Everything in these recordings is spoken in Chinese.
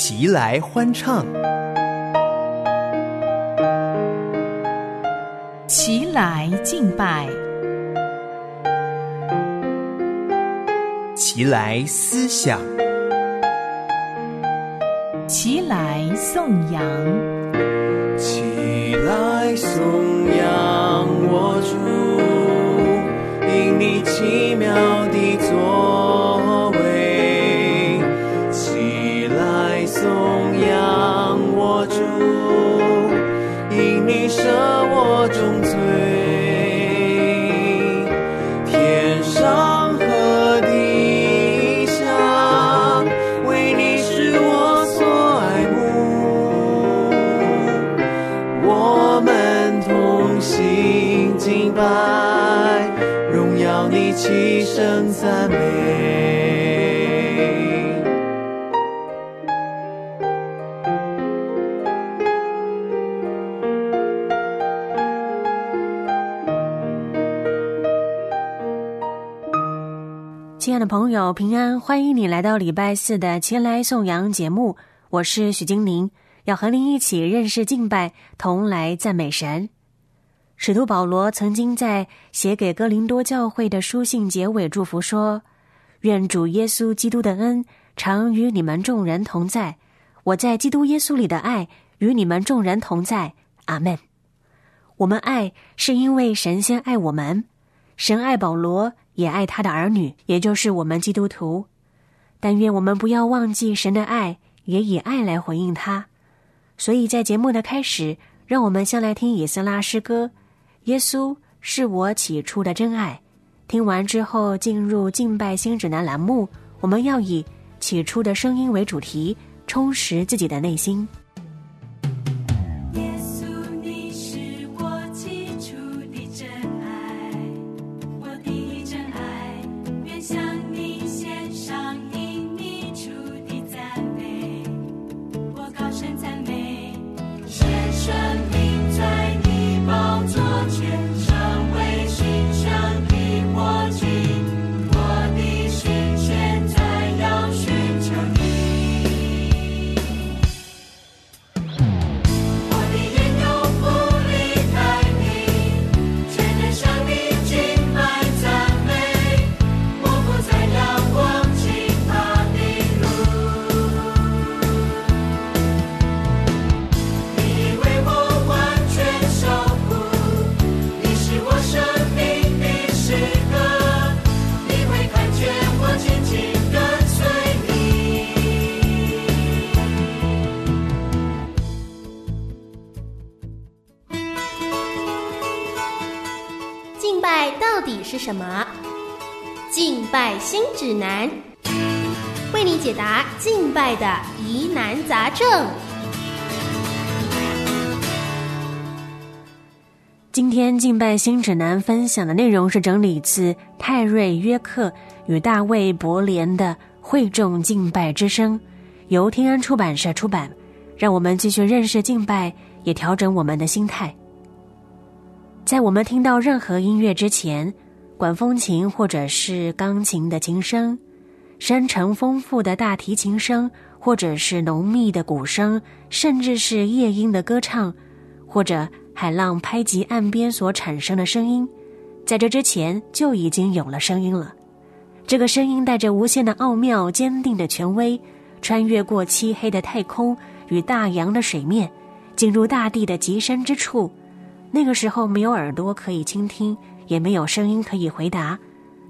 齐来欢唱，齐来敬拜，齐来思想，齐来颂扬，齐来颂拜，荣耀你，齐声赞美。亲爱的朋友，平安！欢迎你来到礼拜四的《前来颂扬》节目，我是许金玲，要和您一起认识敬拜，同来赞美神。使徒保罗曾经在写给哥林多教会的书信结尾祝福说：“愿主耶稣基督的恩常与你们众人同在，我在基督耶稣里的爱与你们众人同在。”阿门。我们爱是因为神先爱我们，神爱保罗。也爱他的儿女，也就是我们基督徒。但愿我们不要忘记神的爱，也以爱来回应他。所以在节目的开始，让我们先来听以色拉诗歌《耶稣是我起初的真爱》。听完之后，进入敬拜新指南栏目，我们要以起初的声音为主题，充实自己的内心。什么？敬拜新指南，为你解答敬拜的疑难杂症。今天敬拜新指南分享的内容是整理自泰瑞约克与大卫伯莲的《会众敬拜之声》，由天安出版社出版。让我们继续认识敬拜，也调整我们的心态。在我们听到任何音乐之前，管风琴或者是钢琴的琴声，深沉丰富的大提琴声，或者是浓密的鼓声，甚至是夜莺的歌唱，或者海浪拍击岸边所产生的声音，在这之前就已经有了声音了。这个声音带着无限的奥妙、坚定的权威，穿越过漆黑的太空与大洋的水面，进入大地的极深之处。那个时候没有耳朵可以倾听，也没有声音可以回答，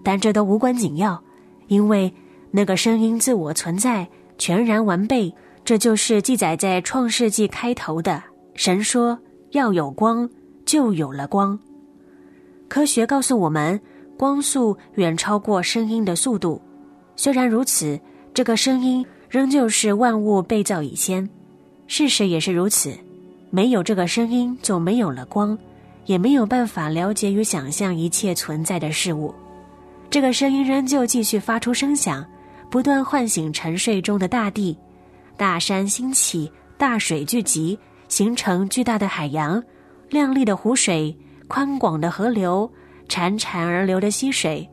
但这都无关紧要，因为那个声音自我存在，全然完备。这就是记载在创世纪开头的神说要有光，就有了光。科学告诉我们，光速远超过声音的速度。虽然如此，这个声音仍旧是万物被造以先。事实也是如此。没有这个声音，就没有了光，也没有办法了解与想象一切存在的事物。这个声音仍旧继续发出声响，不断唤醒沉睡中的大地。大山兴起，大水聚集，形成巨大的海洋，亮丽的湖水，宽广的河流，潺潺而流的溪水，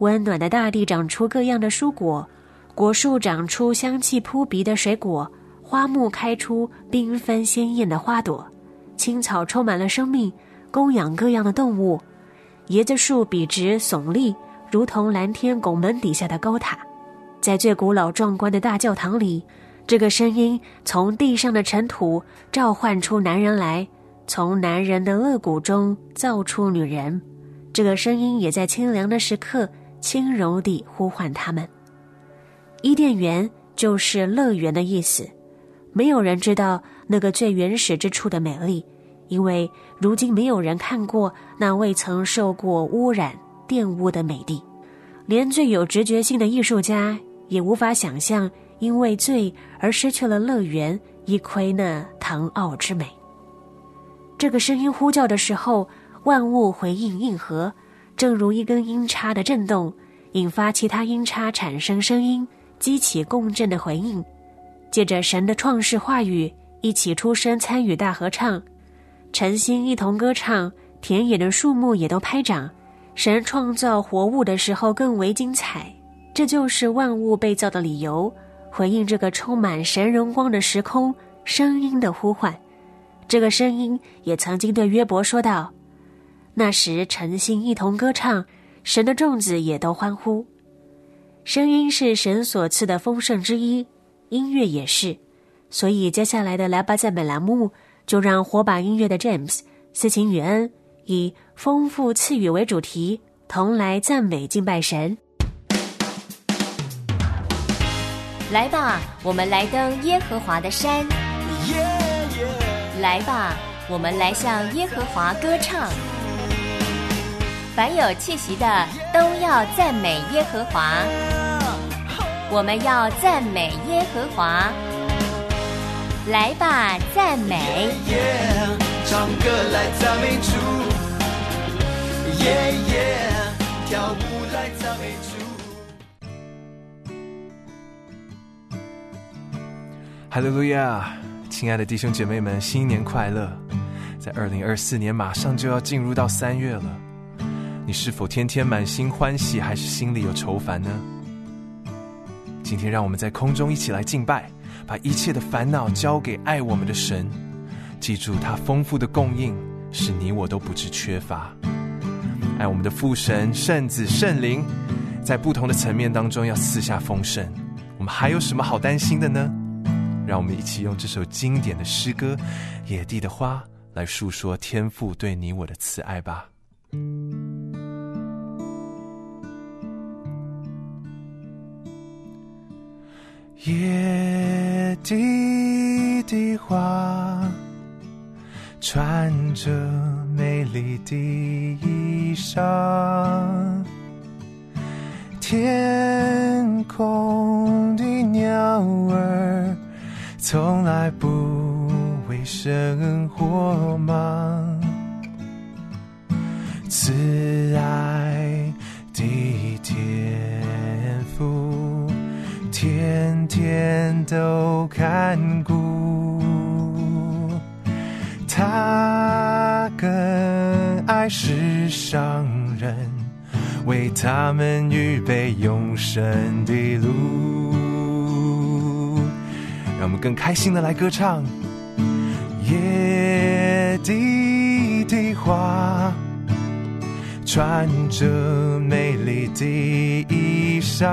温暖的大地长出各样的蔬果，果树长出香气扑鼻的水果，花木开出缤纷鲜艳的花朵，青草充满了生命，供养各样的动物。椰子树笔直耸立，如同蓝天拱门底下的高塔。在最古老壮观的大教堂里，这个声音从地上的尘土召唤出男人来，从男人的肋骨中造出女人。这个声音也在清凉的时刻轻柔地呼唤他们。伊甸园就是乐园的意思。没有人知道那个最原始之处的美丽，因为如今没有人看过那未曾受过污染玷污的美丽，连最有直觉性的艺术家也无法想象因为罪而失去了乐园一窥那唐奥之美。这个声音呼叫的时候，万物回应应和，正如一根音叉的震动，引发其他音叉产生声音，激起共振的回应。借着神的创世话语一起出声参与大合唱，晨星一同歌唱，田野的树木也都拍掌。神创造活物的时候更为精彩，这就是万物被造的理由。回应这个充满神荣光的时空，声音的呼唤。这个声音也曾经对约伯说道：“那时晨星一同歌唱，神的众子也都欢呼。声音是神所赐的丰盛之一。”音乐也是，所以接下来的来吧赞美栏目，就让火把音乐的 James 思琴与恩以丰富赐予为主题，同来赞美敬拜神。来吧，我们来登耶和华的山。来吧，我们来向耶和华歌唱。凡有气息的，都要赞美耶和华。我们要赞美耶和华，来吧，赞美！唱歌来赞美主，耶耶，跳舞来赞美主。哈利路亚！亲爱的弟兄姐妹们，新年快乐！在二零二四年马上就要进入到三月了，你是否天天满心欢喜，还是心里有愁烦呢？今天，让我们在空中一起来敬拜，把一切的烦恼交给爱我们的神。记住，他丰富的供应是你我都不知缺乏。爱我们的父神、圣子、圣灵，在不同的层面当中要赐下丰盛。我们还有什么好担心的呢？让我们一起用这首经典的诗歌《野地的花》来诉说天父对你我的慈爱吧。野地的花，穿着美丽的衣裳，天空的鸟儿从来不为生活忙，慈爱的天赋。天天都看顾，他更爱世上人，为他们预备永生的路。让我们更开心的来歌唱，野地的花，穿着美丽的衣裳。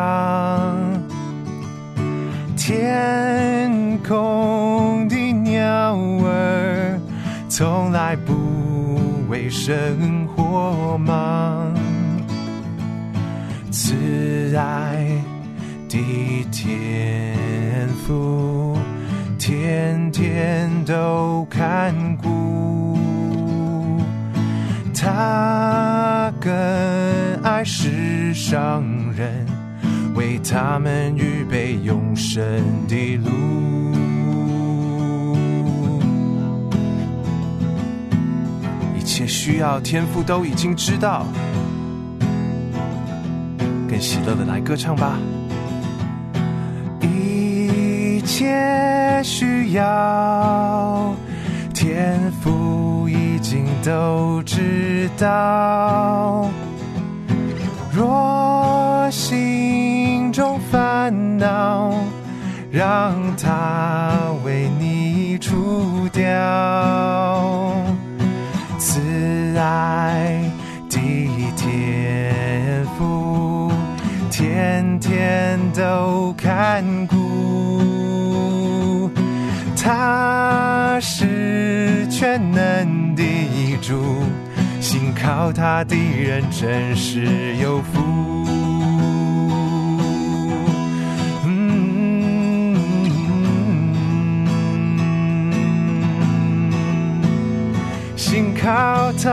天空的鸟儿从来不为生活忙，慈爱的天父天天都看顾，他更爱世上人。为他们预备永生的路，一切需要天赋都已经知道，跟喜乐的来歌唱吧。一切需要天赋已经都知道，若心。中烦恼，让他为你除掉，慈爱的天父，天天都看顾，他是全能的主，信靠他的人真是有福。靠他。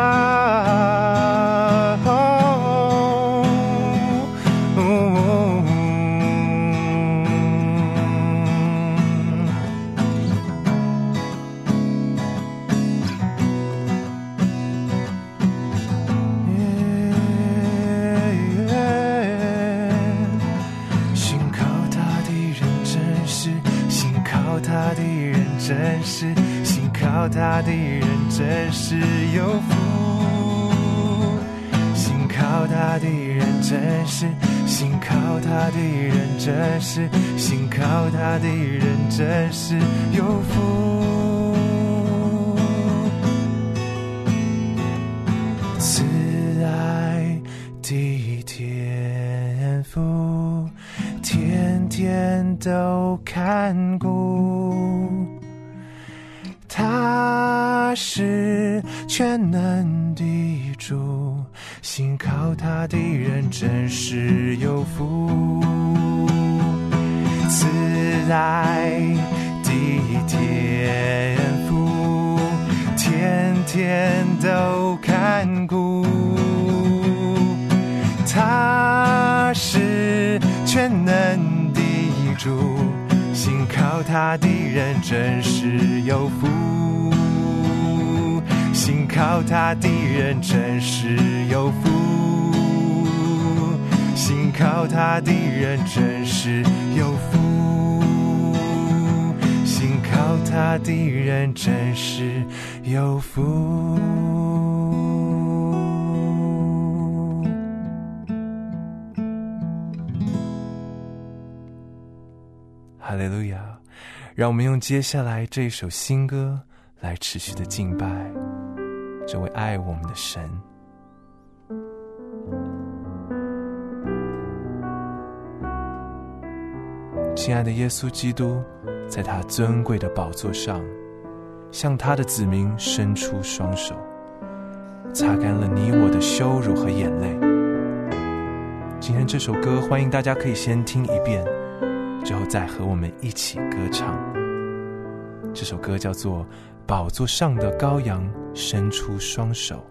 信靠他的人真实，信靠他的人真实，靠他的人真是有福。信靠他的人真是，信靠他的人真是，信靠他的人真是有福。慈爱的天父，天天都看顾，是全能的主，信靠他的人真是有福。慈爱的天父，天天都看顾，他是全能的主，信靠他的人真是有福。信靠他的人真是有福，信靠他的人真是有福，信靠他的人真是有福。哈利路亚！让我们用接下来这一首新歌来持续的敬拜这位爱我们的神。亲爱的耶稣基督，在他尊贵的宝座上，向他的子民伸出双手，擦干了你我的羞辱和眼泪。今天这首歌，欢迎大家可以先听一遍，之后再和我们一起歌唱。这首歌叫做《宝座上的羔羊伸出双手》。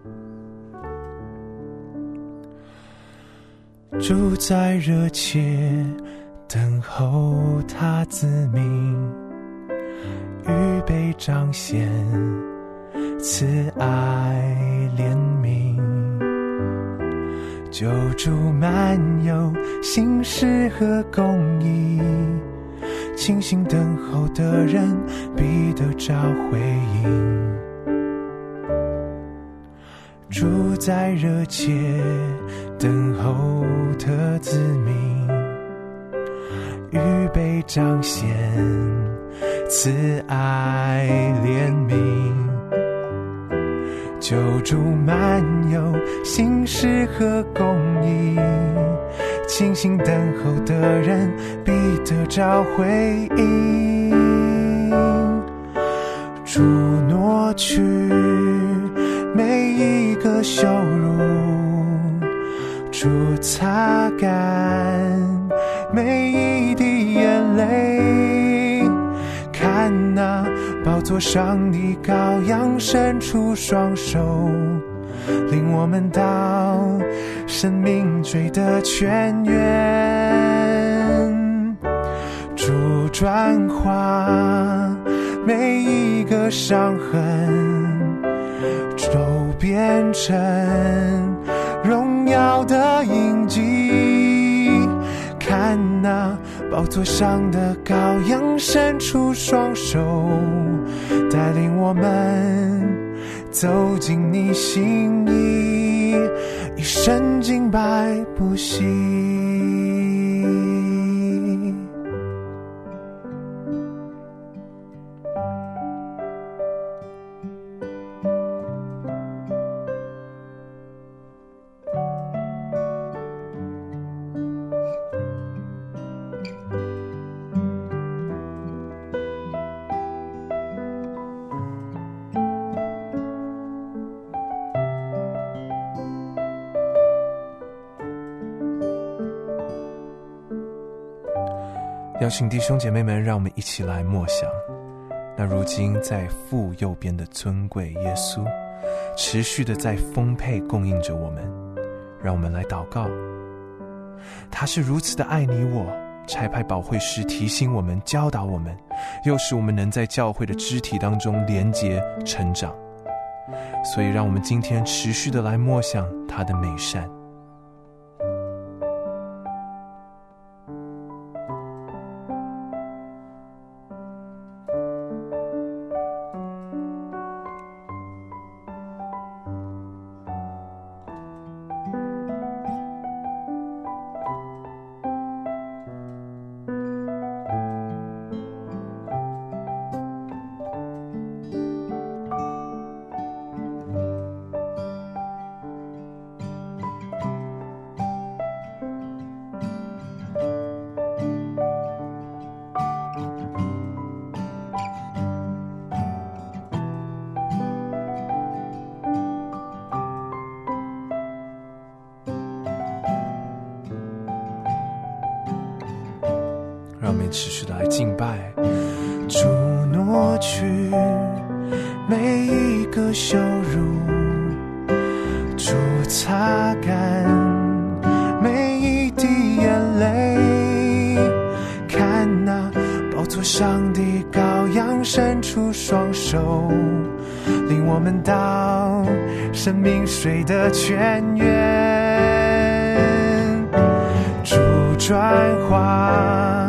主在热切等候他子民，预备彰显慈爱怜悯，救主漫游心事和公义。清醒等候的人必得着回应。主在热切等候的子民，预备彰显慈爱怜悯。救主满有心事和公义，清醒等候的人必得着回应。主挪去每一个羞辱，主擦干每一滴眼泪。看那宝座上的羔羊伸出双手，领我们到生命最的泉源。主转化每一个伤痕，都变成荣耀的印记。看那宝座上的羔羊伸出双手，带领我们走进你心意，一生敬拜不息。请弟兄姐妹们，让我们一起来默想。那如今在父右边的尊贵耶稣，持续的在丰沛供应着我们。让我们来祷告。他是如此的爱你我，差派保惠师提醒我们、教导我们，又使我们能在教会的肢体当中连结成长。所以，让我们今天持续的来默想他的美善。持续的来敬拜，主挪去每一个羞辱，主擦干每一滴眼泪。看那宝座上的羔羊伸出双手，领我们到生命水的泉源。主转化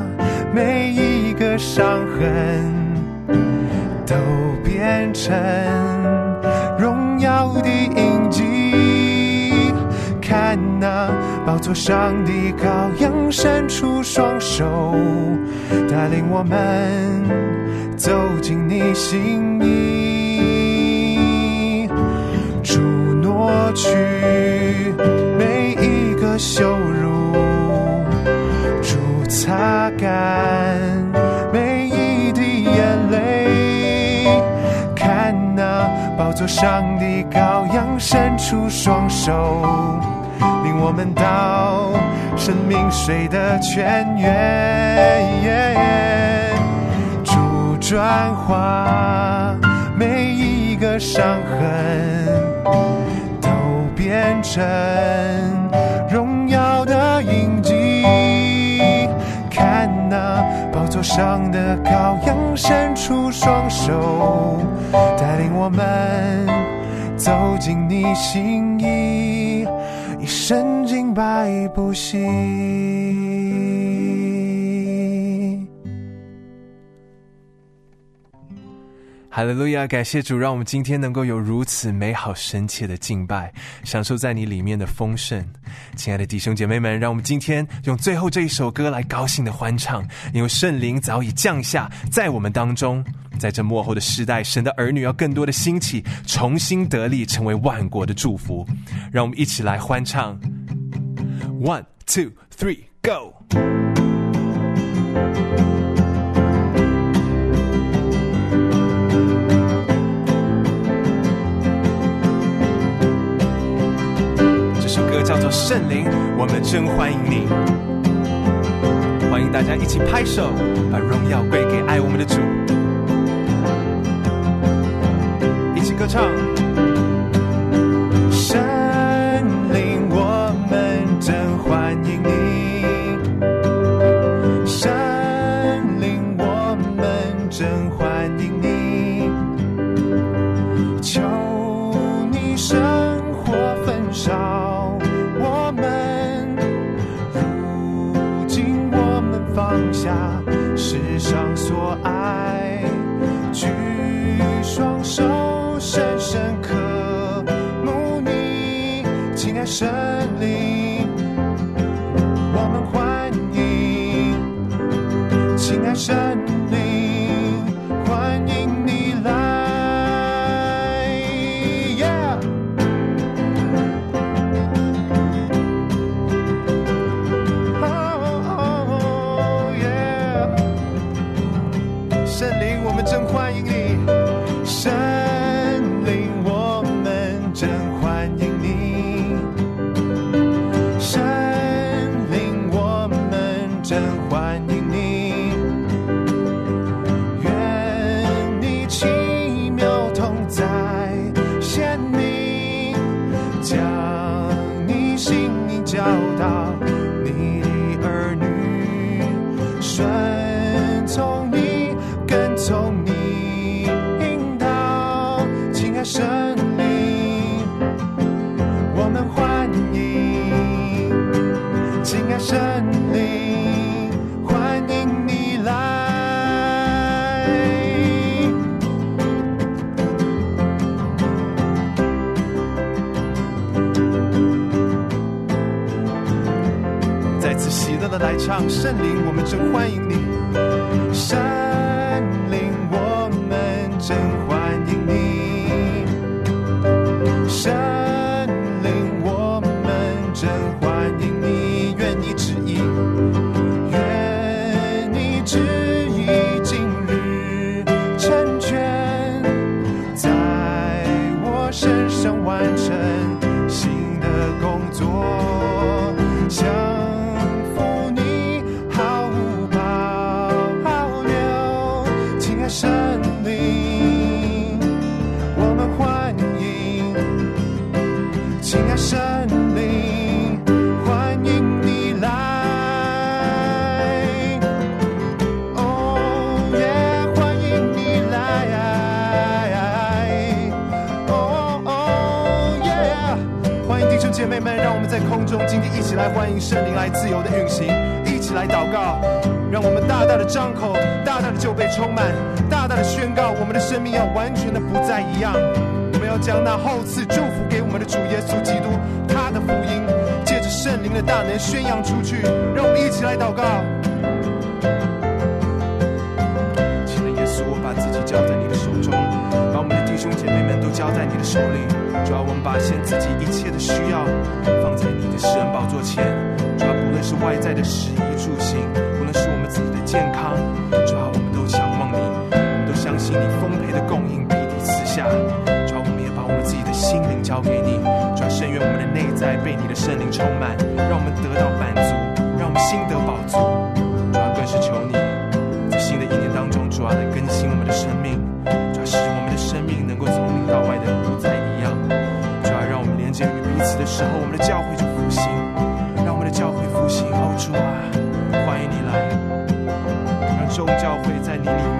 伤痕，都变成荣耀的印记。看那宝座上的羔羊伸出双手，带领我们走进你心意。主挪去每一个羞上帝羔羊伸出双手，领我们到生命水的泉源。主转化每一个伤痕。都变成上的羔羊伸出双手，带领我们走进你心意，一生敬拜不息。哈利路亚！感谢主，让我们今天能够有如此美好深切的敬拜，享受在你里面的丰盛。亲爱的弟兄姐妹们，让我们今天用最后这一首歌来高兴的欢唱，因为圣灵早已降下在我们当中。在这幕后的时代，神的儿女要更多的兴起，重新得力，成为万国的祝福。让我们一起来欢唱：One, two, three, go！叫做《圣灵》，我们真欢迎你。欢迎大家一起拍手，把荣耀归给爱我们的主。一起歌唱。唱，圣灵，我们真欢迎你，一起来欢迎圣灵来自由的运行，一起来祷告，让我们大大的张口，大大的就被充满，大大的宣告，我们的生命要完全的不再一样。我们要将那后赐祝福给我们的主耶稣基督，他的福音，借着圣灵的大能宣扬出去。让我们一起来祷告。亲爱的耶稣，我把自己交在你的手中，把我们的弟兄姐妹们都交在你的手里。主要我们把现自己一切的需要放在你的施恩宝座前。主要不论是外在的食衣住行，不论是我们自己的健康，主要我们都仰望你，我们都相信你丰沛的供应必定赐下。主要我们也把我们自己的心灵交给你，主要圣愿我们的内在被你的圣灵充满，让我们得到满足，让我们心得饱足。主要更是求你。在新的一年当中，主要来更新我们的生命，主要使我们的生命能够从里到外的不再一样。主要让我们连接于彼此的时候，我们的教会就众教会在你里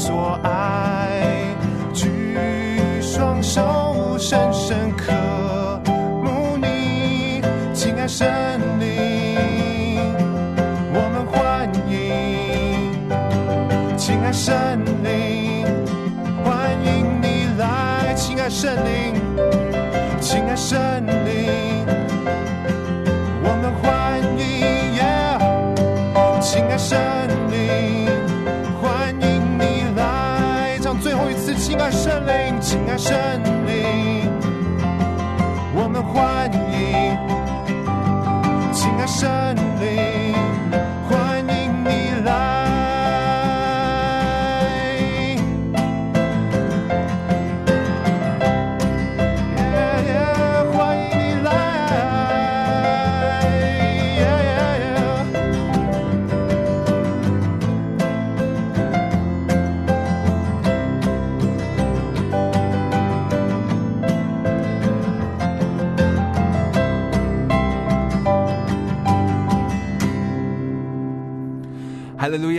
所爱，举双手深深渴慕你，亲爱神灵，我们欢迎。亲爱神灵，欢迎你来，亲爱神灵，亲爱圣爱圣灵，亲爱圣灵，我们欢迎，亲爱圣灵，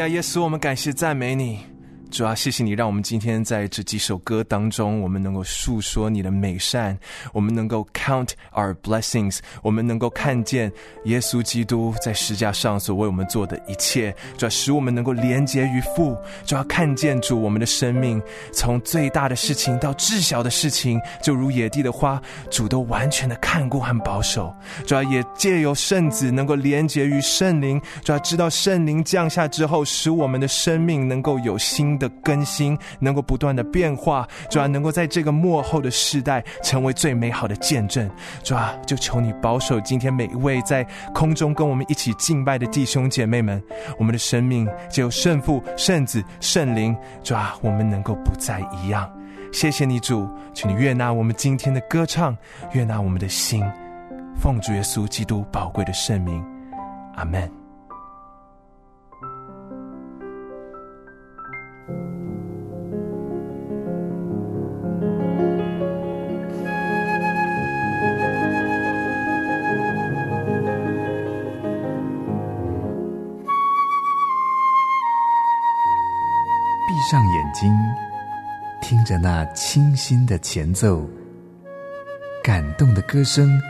哈利路亚，耶稣，我们感谢赞美你。主要，谢谢你，让我们今天在这几首歌当中，我们能够诉说你的美善，我们能够 count our blessings，我们能够看见耶稣基督在十架上所为我们做的一切，主要使我们能够连接于父，主要看见主我们的生命，从最大的事情到至小的事情，就如野地的花，主都完全的看顾和保守。主要也借由圣子能够连接于圣灵，主要知道圣灵降下之后，使我们的生命能够有新的更新，能够不断的变化，主要能够在这个幕后的世代成为最美好的见证。主啊，就求你保守今天每一位在空中跟我们一起敬拜的弟兄姐妹们，我们的生命就有圣父、圣子、圣灵，主啊，我们能够不再一样。谢谢你主，请你悦纳我们今天的歌唱，悦纳我们的心，奉主耶稣基督宝贵的圣名，阿门。那清新的前奏、感动的歌声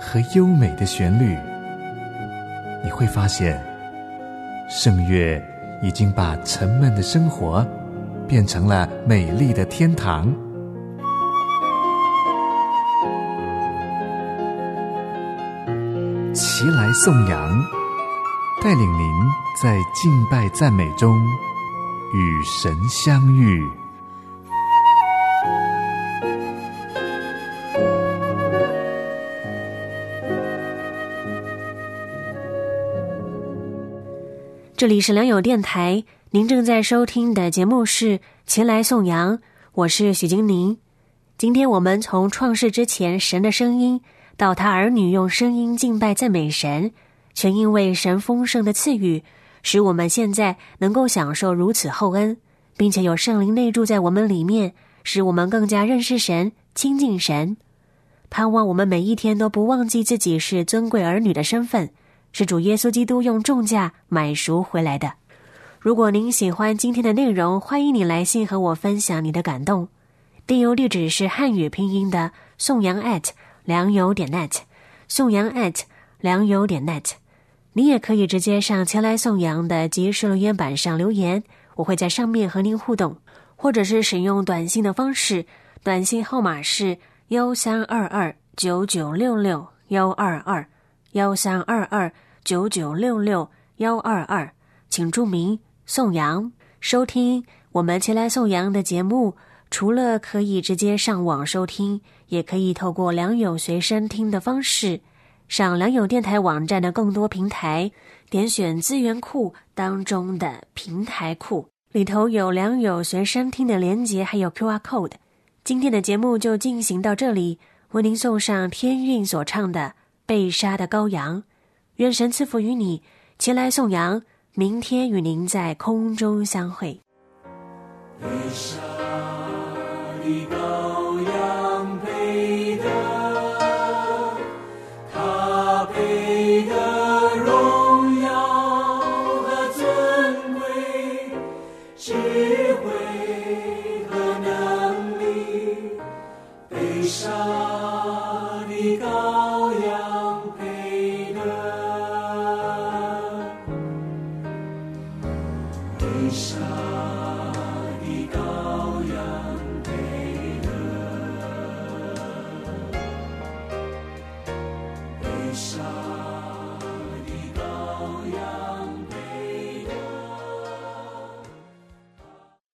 和优美的旋律，你会发现，圣乐已经把沉闷的生活变成了美丽的天堂。齐来颂扬，带领您在敬拜赞美中与神相遇。这里是良友电台，您正在收听的节目是《前来颂扬》，我是许金宁。今天我们从创世之前神的声音，到他儿女用声音敬拜赞美神，全因为神丰盛的赐予，使我们现在能够享受如此厚恩，并且有圣灵内住在我们里面，使我们更加认识神、亲近神。盼望我们每一天都不忘记自己是尊贵儿女的身份。是主耶稣基督用重价买赎回来的。如果您喜欢今天的内容，欢迎你来信和我分享你的感动。电邮地址是汉语拼音的宋阳 at 良友点 net，宋阳 at 良友点 net。你也可以直接上前来宋阳的即时留言板上留言，我会在上面和您互动，或者是使用短信的方式，短信号码是幺三二二九九六六幺二二幺三二二。九九六六幺二二，请注明宋阳收听我们前来宋阳的节目。除了可以直接上网收听，也可以透过良友随身听的方式上良友电台网站的更多平台，点选资源库当中的平台库，里头有良友随身听的连接，还有 Q R code。今天的节目就进行到这里，为您送上天韵所唱的《被杀的羔羊》。愿神赐福于你，前来颂扬。明天与您在空中相会。悲伤的高